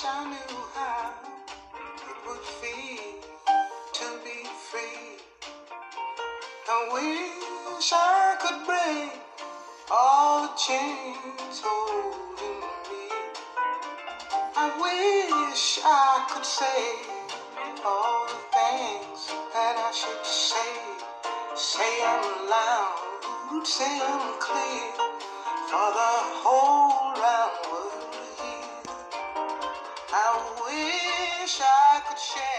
wish I knew how it would feel to be free. I wish I could break all the chains holding me. I wish I could say all the things that I should say. Say them loud, say them clear for the whole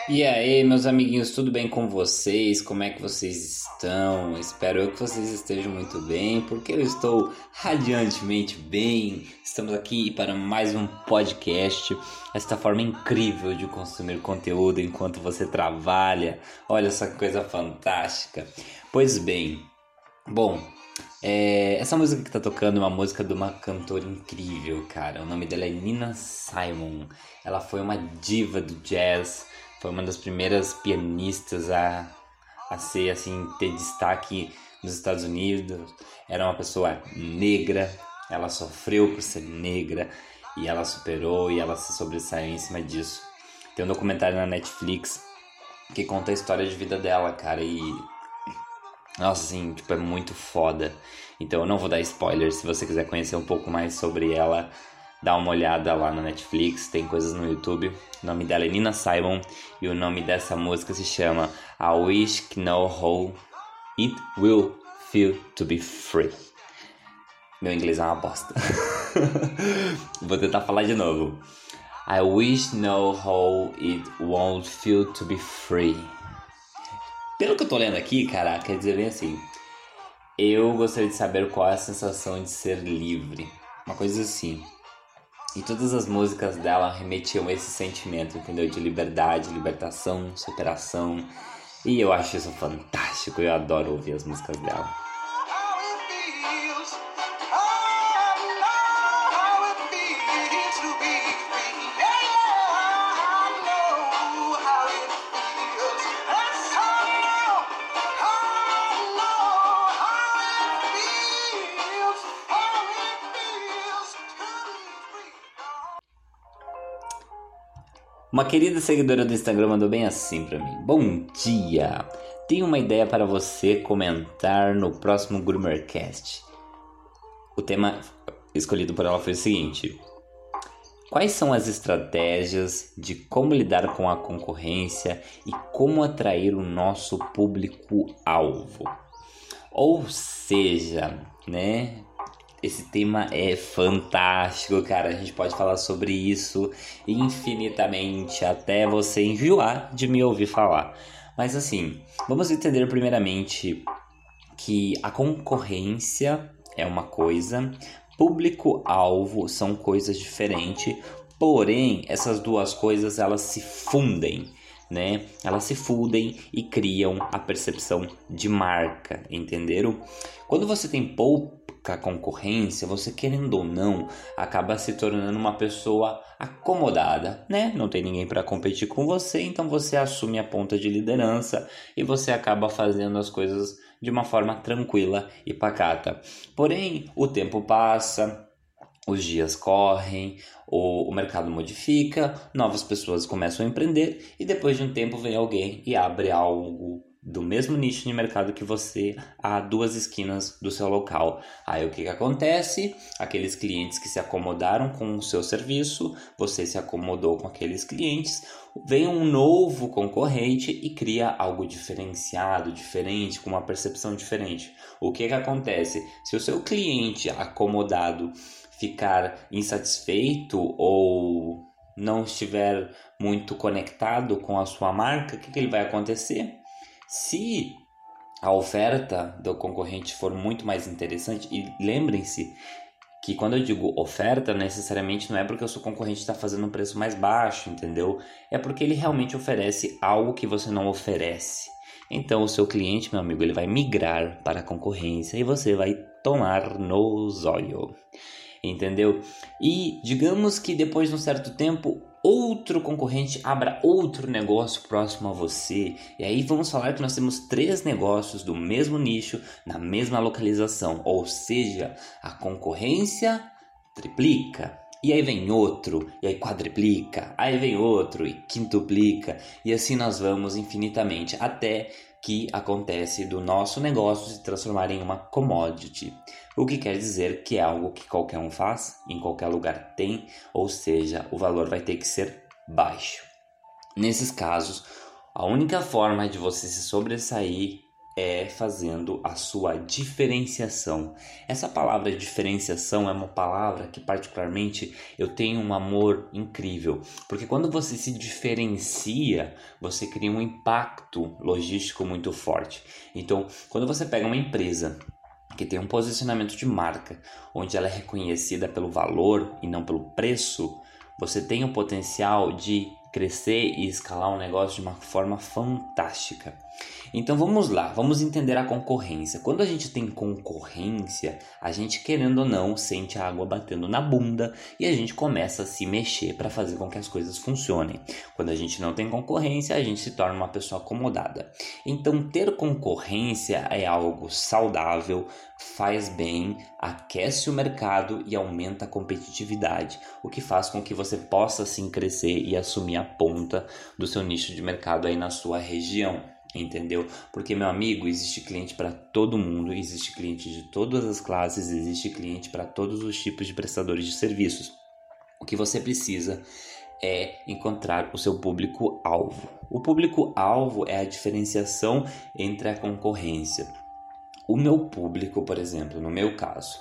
E aí, meus amiguinhos, tudo bem com vocês? Como é que vocês estão? Espero que vocês estejam muito bem, porque eu estou radiantemente bem. Estamos aqui para mais um podcast, esta forma incrível de consumir conteúdo enquanto você trabalha. Olha que coisa fantástica. Pois bem, bom, é, essa música que tá tocando é uma música de uma cantora incrível, cara. O nome dela é Nina Simon. Ela foi uma diva do jazz, foi uma das primeiras pianistas a, a ser assim, ter destaque nos Estados Unidos. Era uma pessoa negra, ela sofreu por ser negra e ela superou e ela se sobressaiu em cima disso. Tem um documentário na Netflix que conta a história de vida dela, cara, e nossa, assim, tipo, é muito foda. Então eu não vou dar spoiler. Se você quiser conhecer um pouco mais sobre ela, dá uma olhada lá no Netflix, tem coisas no YouTube. O nome dela é Nina Simon e o nome dessa música se chama I Wish Know How It Will Feel to Be Free. Meu inglês é uma bosta. vou tentar falar de novo. I wish know how it won't feel to be free. Pelo que eu tô lendo aqui, cara, quer dizer bem assim. Eu gostaria de saber qual é a sensação de ser livre. Uma coisa assim. E todas as músicas dela remetiam a esse sentimento, entendeu? De liberdade, libertação, superação. E eu acho isso fantástico. Eu adoro ouvir as músicas dela. Uma querida seguidora do Instagram mandou bem assim pra mim. Bom dia! Tenho uma ideia para você comentar no próximo Groomercast. O tema escolhido por ela foi o seguinte: Quais são as estratégias de como lidar com a concorrência e como atrair o nosso público-alvo? Ou seja, né? Esse tema é fantástico, cara. A gente pode falar sobre isso infinitamente até você enjoar de me ouvir falar. Mas assim, vamos entender primeiramente que a concorrência é uma coisa, público-alvo são coisas diferentes, porém essas duas coisas elas se fundem, né? Elas se fundem e criam a percepção de marca, entenderam? Quando você tem pouca concorrência, você querendo ou não, acaba se tornando uma pessoa acomodada, né? Não tem ninguém para competir com você, então você assume a ponta de liderança e você acaba fazendo as coisas de uma forma tranquila e pacata. Porém, o tempo passa, os dias correm, o, o mercado modifica, novas pessoas começam a empreender e depois de um tempo vem alguém e abre algo do mesmo nicho de mercado que você a duas esquinas do seu local. Aí o que, que acontece? Aqueles clientes que se acomodaram com o seu serviço, você se acomodou com aqueles clientes, vem um novo concorrente e cria algo diferenciado, diferente, com uma percepção diferente. O que, que acontece? Se o seu cliente acomodado ficar insatisfeito ou não estiver muito conectado com a sua marca, o que, que ele vai acontecer? Se a oferta do concorrente for muito mais interessante, e lembrem-se que quando eu digo oferta, necessariamente não é porque o seu concorrente está fazendo um preço mais baixo, entendeu? É porque ele realmente oferece algo que você não oferece. Então, o seu cliente, meu amigo, ele vai migrar para a concorrência e você vai tomar no zóio. Entendeu? E digamos que depois de um certo tempo, outro concorrente abra outro negócio próximo a você. E aí vamos falar que nós temos três negócios do mesmo nicho, na mesma localização. Ou seja, a concorrência triplica. E aí vem outro, e aí quadriplica, aí vem outro e quintuplica, e assim nós vamos infinitamente até que acontece do nosso negócio se transformar em uma commodity. O que quer dizer que é algo que qualquer um faz, em qualquer lugar tem, ou seja, o valor vai ter que ser baixo. Nesses casos, a única forma de você se sobressair é fazendo a sua diferenciação. Essa palavra diferenciação é uma palavra que particularmente eu tenho um amor incrível, porque quando você se diferencia, você cria um impacto logístico muito forte. Então, quando você pega uma empresa que tem um posicionamento de marca, onde ela é reconhecida pelo valor e não pelo preço, você tem o potencial de crescer e escalar um negócio de uma forma fantástica. Então vamos lá, vamos entender a concorrência. Quando a gente tem concorrência, a gente querendo ou não sente a água batendo na bunda e a gente começa a se mexer para fazer com que as coisas funcionem. Quando a gente não tem concorrência, a gente se torna uma pessoa acomodada. Então ter concorrência é algo saudável, faz bem, aquece o mercado e aumenta a competitividade, o que faz com que você possa sim crescer e assumir a ponta do seu nicho de mercado aí na sua região entendeu? Porque meu amigo, existe cliente para todo mundo, existe cliente de todas as classes, existe cliente para todos os tipos de prestadores de serviços. O que você precisa é encontrar o seu público alvo. O público alvo é a diferenciação entre a concorrência. O meu público, por exemplo, no meu caso,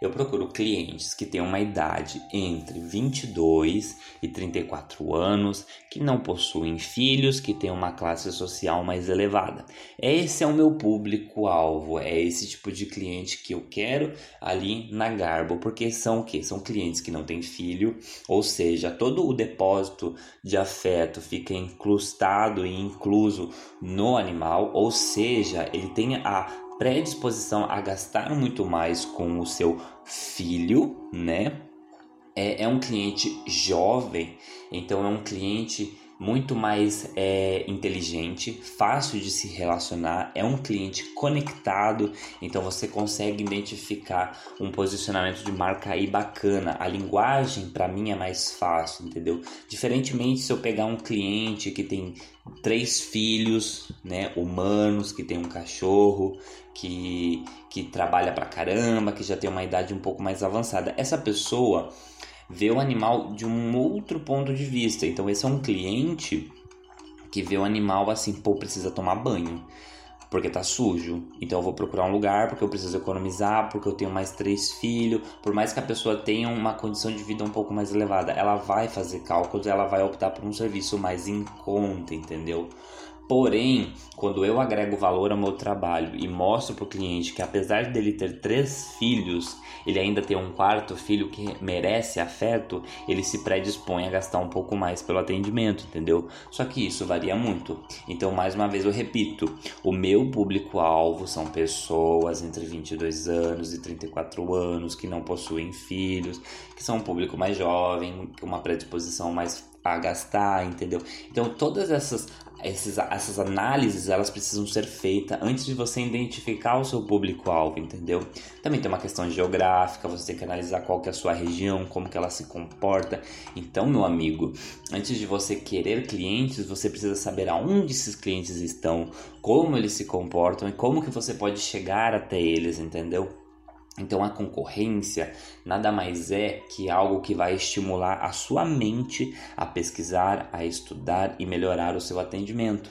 eu procuro clientes que têm uma idade entre 22 e 34 anos, que não possuem filhos, que têm uma classe social mais elevada. Esse é o meu público-alvo, é esse tipo de cliente que eu quero ali na Garbo, porque são o que? São clientes que não têm filho, ou seja, todo o depósito de afeto fica incrustado e incluso no animal, ou seja, ele tem a predisposição a gastar muito mais com o seu filho, né? É, é um cliente jovem, então é um cliente muito mais é, inteligente, fácil de se relacionar, é um cliente conectado, então você consegue identificar um posicionamento de marca aí bacana. A linguagem para mim é mais fácil, entendeu? Diferentemente se eu pegar um cliente que tem três filhos, né, humanos, que tem um cachorro, que que trabalha pra caramba, que já tem uma idade um pouco mais avançada. Essa pessoa vê o animal de um outro ponto de vista. Então, esse é um cliente que vê o animal assim, pô, precisa tomar banho porque tá sujo. Então eu vou procurar um lugar porque eu preciso economizar, porque eu tenho mais três filhos. Por mais que a pessoa tenha uma condição de vida um pouco mais elevada, ela vai fazer cálculos, ela vai optar por um serviço mais em conta, entendeu? Porém, quando eu agrego valor ao meu trabalho e mostro para o cliente que apesar dele ter três filhos, ele ainda tem um quarto filho que merece afeto, ele se predispõe a gastar um pouco mais pelo atendimento, entendeu? Só que isso varia muito. Então, mais uma vez eu repito, o meu público-alvo são pessoas entre 22 anos e 34 anos que não possuem filhos, que são um público mais jovem, com uma predisposição mais a gastar, entendeu? Então todas essas esses, essas análises elas precisam ser feitas antes de você identificar o seu público-alvo, entendeu? Também tem uma questão geográfica, você tem que analisar qual que é a sua região, como que ela se comporta. Então, meu amigo, antes de você querer clientes, você precisa saber aonde esses clientes estão, como eles se comportam e como que você pode chegar até eles, entendeu? Então a concorrência nada mais é que algo que vai estimular a sua mente a pesquisar, a estudar e melhorar o seu atendimento.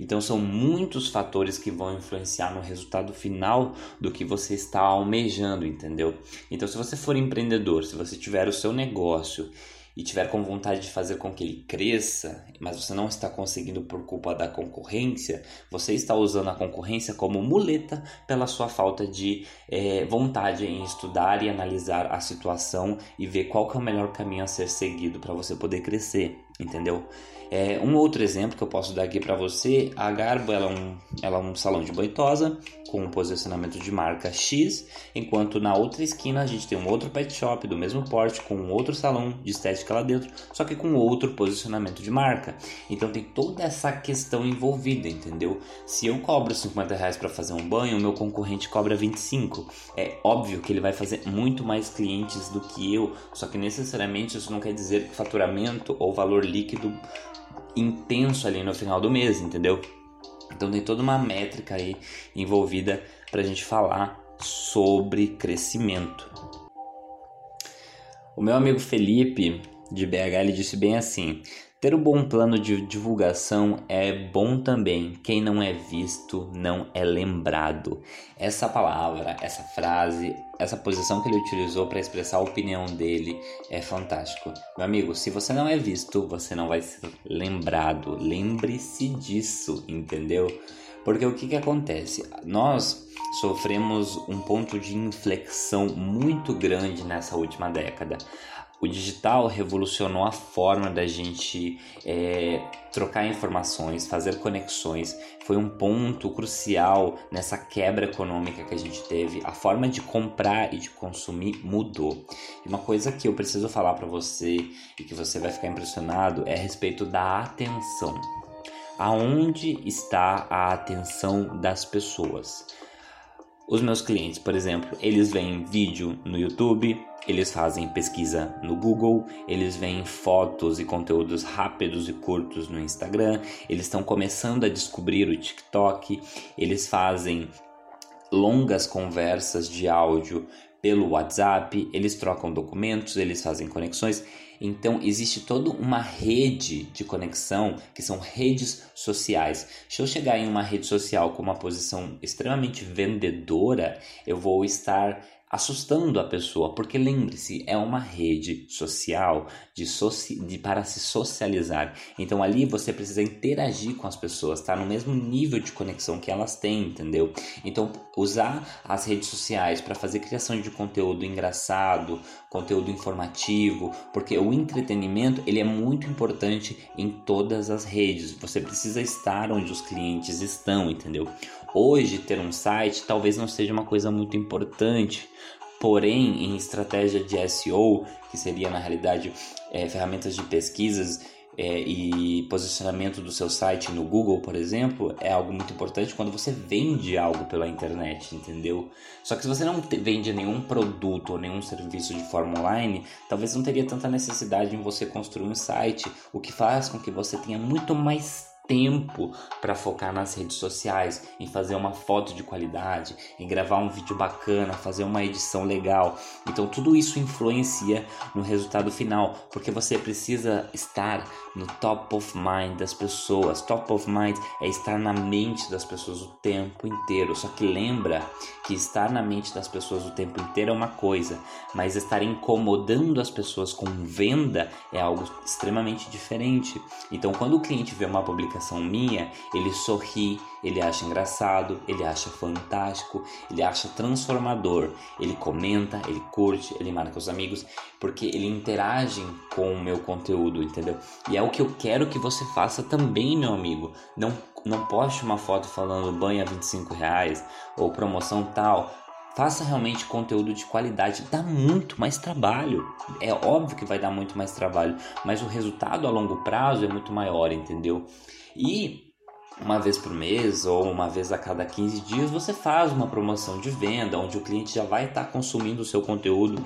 Então são muitos fatores que vão influenciar no resultado final do que você está almejando, entendeu? Então se você for empreendedor, se você tiver o seu negócio e tiver com vontade de fazer com que ele cresça, mas você não está conseguindo por culpa da concorrência, você está usando a concorrência como muleta pela sua falta de é, vontade em estudar e analisar a situação e ver qual é o melhor caminho a ser seguido para você poder crescer. Entendeu? É, um outro exemplo que eu posso dar aqui para você, a Garbo ela é, um, ela é um salão de boitosa com um posicionamento de marca X, enquanto na outra esquina a gente tem um outro pet shop do mesmo porte com um outro salão de estética lá dentro, só que com outro posicionamento de marca. Então tem toda essa questão envolvida, entendeu? Se eu cobro 50 reais para fazer um banho, o meu concorrente cobra 25. É óbvio que ele vai fazer muito mais clientes do que eu, só que necessariamente isso não quer dizer que faturamento ou valor líquido intenso ali no final do mês, entendeu? Então tem toda uma métrica aí envolvida para a gente falar sobre crescimento. O meu amigo Felipe de BH ele disse bem assim: ter um bom plano de divulgação é bom também. Quem não é visto não é lembrado. Essa palavra, essa frase, essa posição que ele utilizou para expressar a opinião dele é fantástico. Meu amigo, se você não é visto, você não vai ser lembrado. Lembre-se disso, entendeu? Porque o que, que acontece? Nós sofremos um ponto de inflexão muito grande nessa última década. O digital revolucionou a forma da gente é, trocar informações, fazer conexões. Foi um ponto crucial nessa quebra econômica que a gente teve. A forma de comprar e de consumir mudou. E uma coisa que eu preciso falar para você e que você vai ficar impressionado é a respeito da atenção. Aonde está a atenção das pessoas? Os meus clientes, por exemplo, eles veem vídeo no YouTube, eles fazem pesquisa no Google, eles veem fotos e conteúdos rápidos e curtos no Instagram, eles estão começando a descobrir o TikTok, eles fazem longas conversas de áudio pelo WhatsApp, eles trocam documentos, eles fazem conexões. Então existe toda uma rede de conexão que são redes sociais. Se eu chegar em uma rede social com uma posição extremamente vendedora, eu vou estar assustando a pessoa, porque lembre-se, é uma rede social de, soci... de para se socializar. Então ali você precisa interagir com as pessoas, tá no mesmo nível de conexão que elas têm, entendeu? Então usar as redes sociais para fazer criação de conteúdo engraçado, conteúdo informativo, porque o entretenimento ele é muito importante em todas as redes. Você precisa estar onde os clientes estão, entendeu? Hoje ter um site talvez não seja uma coisa muito importante, porém em estratégia de SEO, que seria na realidade é, ferramentas de pesquisas é, e posicionamento do seu site no Google, por exemplo, é algo muito importante quando você vende algo pela internet, entendeu? Só que se você não vende nenhum produto ou nenhum serviço de forma online, talvez não teria tanta necessidade em você construir um site, o que faz com que você tenha muito mais tempo para focar nas redes sociais, em fazer uma foto de qualidade, em gravar um vídeo bacana, fazer uma edição legal. Então tudo isso influencia no resultado final, porque você precisa estar no top of mind das pessoas. Top of mind é estar na mente das pessoas o tempo inteiro. Só que lembra que estar na mente das pessoas o tempo inteiro é uma coisa, mas estar incomodando as pessoas com venda é algo extremamente diferente. Então quando o cliente vê uma publicação publicação minha, ele sorri, ele acha engraçado, ele acha fantástico, ele acha transformador. Ele comenta, ele curte, ele marca os amigos, porque ele interage com o meu conteúdo, entendeu? E é o que eu quero que você faça também, meu amigo. Não, não poste uma foto falando banha 25 reais ou promoção tal faça realmente conteúdo de qualidade. Dá muito mais trabalho. É óbvio que vai dar muito mais trabalho, mas o resultado a longo prazo é muito maior, entendeu? E uma vez por mês ou uma vez a cada 15 dias você faz uma promoção de venda onde o cliente já vai estar consumindo o seu conteúdo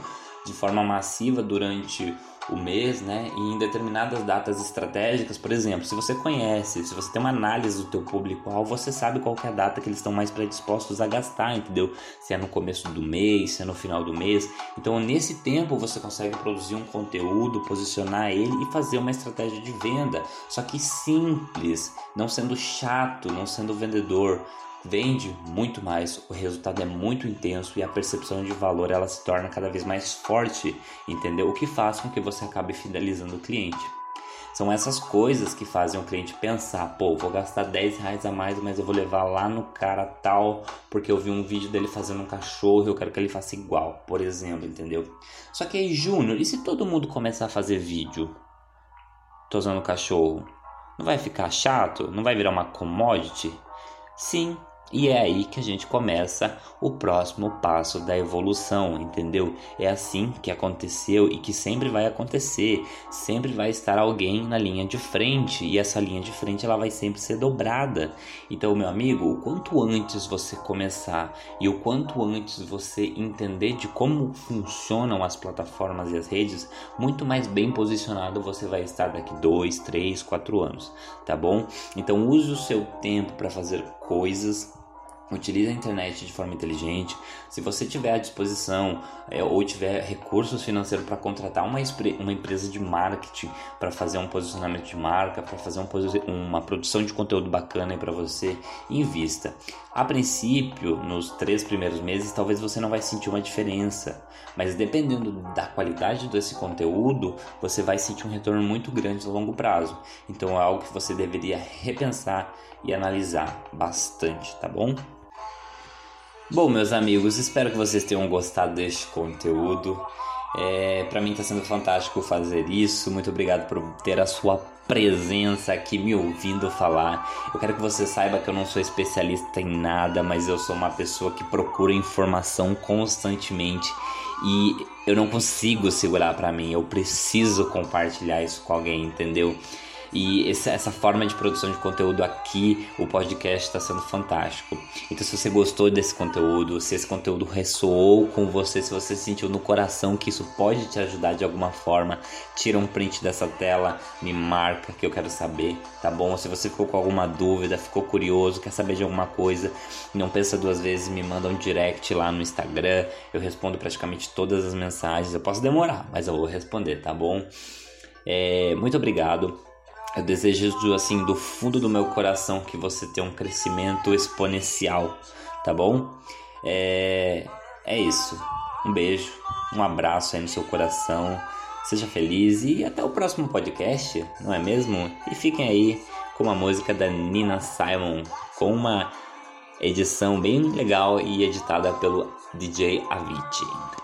de forma massiva durante o mês, né? E em determinadas datas estratégicas, por exemplo, se você conhece, se você tem uma análise do teu público-alvo, você sabe qual é a data que eles estão mais predispostos a gastar, entendeu? Se é no começo do mês, se é no final do mês. Então, nesse tempo você consegue produzir um conteúdo, posicionar ele e fazer uma estratégia de venda, só que simples, não sendo chato, não sendo vendedor vende muito mais, o resultado é muito intenso e a percepção de valor ela se torna cada vez mais forte, entendeu? O que faz com que você acabe fidelizando o cliente. São essas coisas que fazem o cliente pensar, pô, vou gastar 10 reais a mais, mas eu vou levar lá no cara tal, porque eu vi um vídeo dele fazendo um cachorro e eu quero que ele faça igual, por exemplo, entendeu? Só que aí, Júnior, e se todo mundo começar a fazer vídeo? tosando o cachorro? Não vai ficar chato? Não vai virar uma commodity? Sim, e é aí que a gente começa o próximo passo da evolução, entendeu? É assim que aconteceu e que sempre vai acontecer. Sempre vai estar alguém na linha de frente e essa linha de frente ela vai sempre ser dobrada. Então, meu amigo, o quanto antes você começar e o quanto antes você entender de como funcionam as plataformas e as redes, muito mais bem posicionado você vai estar daqui dois, três, quatro anos, tá bom? Então, use o seu tempo para fazer coisas Utilize a internet de forma inteligente. Se você tiver à disposição é, ou tiver recursos financeiros para contratar uma, uma empresa de marketing para fazer um posicionamento de marca, para fazer um, uma produção de conteúdo bacana para você, invista. A princípio, nos três primeiros meses, talvez você não vai sentir uma diferença, mas dependendo da qualidade desse conteúdo, você vai sentir um retorno muito grande a longo prazo. Então é algo que você deveria repensar e analisar bastante, tá bom? Bom, meus amigos, espero que vocês tenham gostado deste conteúdo. É, para mim está sendo fantástico fazer isso. Muito obrigado por ter a sua presença aqui me ouvindo falar. Eu quero que você saiba que eu não sou especialista em nada, mas eu sou uma pessoa que procura informação constantemente e eu não consigo segurar para mim. Eu preciso compartilhar isso com alguém, entendeu? E essa, essa forma de produção de conteúdo aqui, o podcast está sendo fantástico. Então, se você gostou desse conteúdo, se esse conteúdo ressoou com você, se você sentiu no coração que isso pode te ajudar de alguma forma, tira um print dessa tela, me marca que eu quero saber, tá bom? Se você ficou com alguma dúvida, ficou curioso, quer saber de alguma coisa, não pensa duas vezes, me manda um direct lá no Instagram. Eu respondo praticamente todas as mensagens. Eu posso demorar, mas eu vou responder, tá bom? É, muito obrigado. Eu desejo assim do fundo do meu coração que você tenha um crescimento exponencial, tá bom? É, é isso. Um beijo, um abraço aí no seu coração. Seja feliz e até o próximo podcast, não é mesmo? E fiquem aí com a música da Nina Simon, com uma edição bem legal e editada pelo DJ Avicii.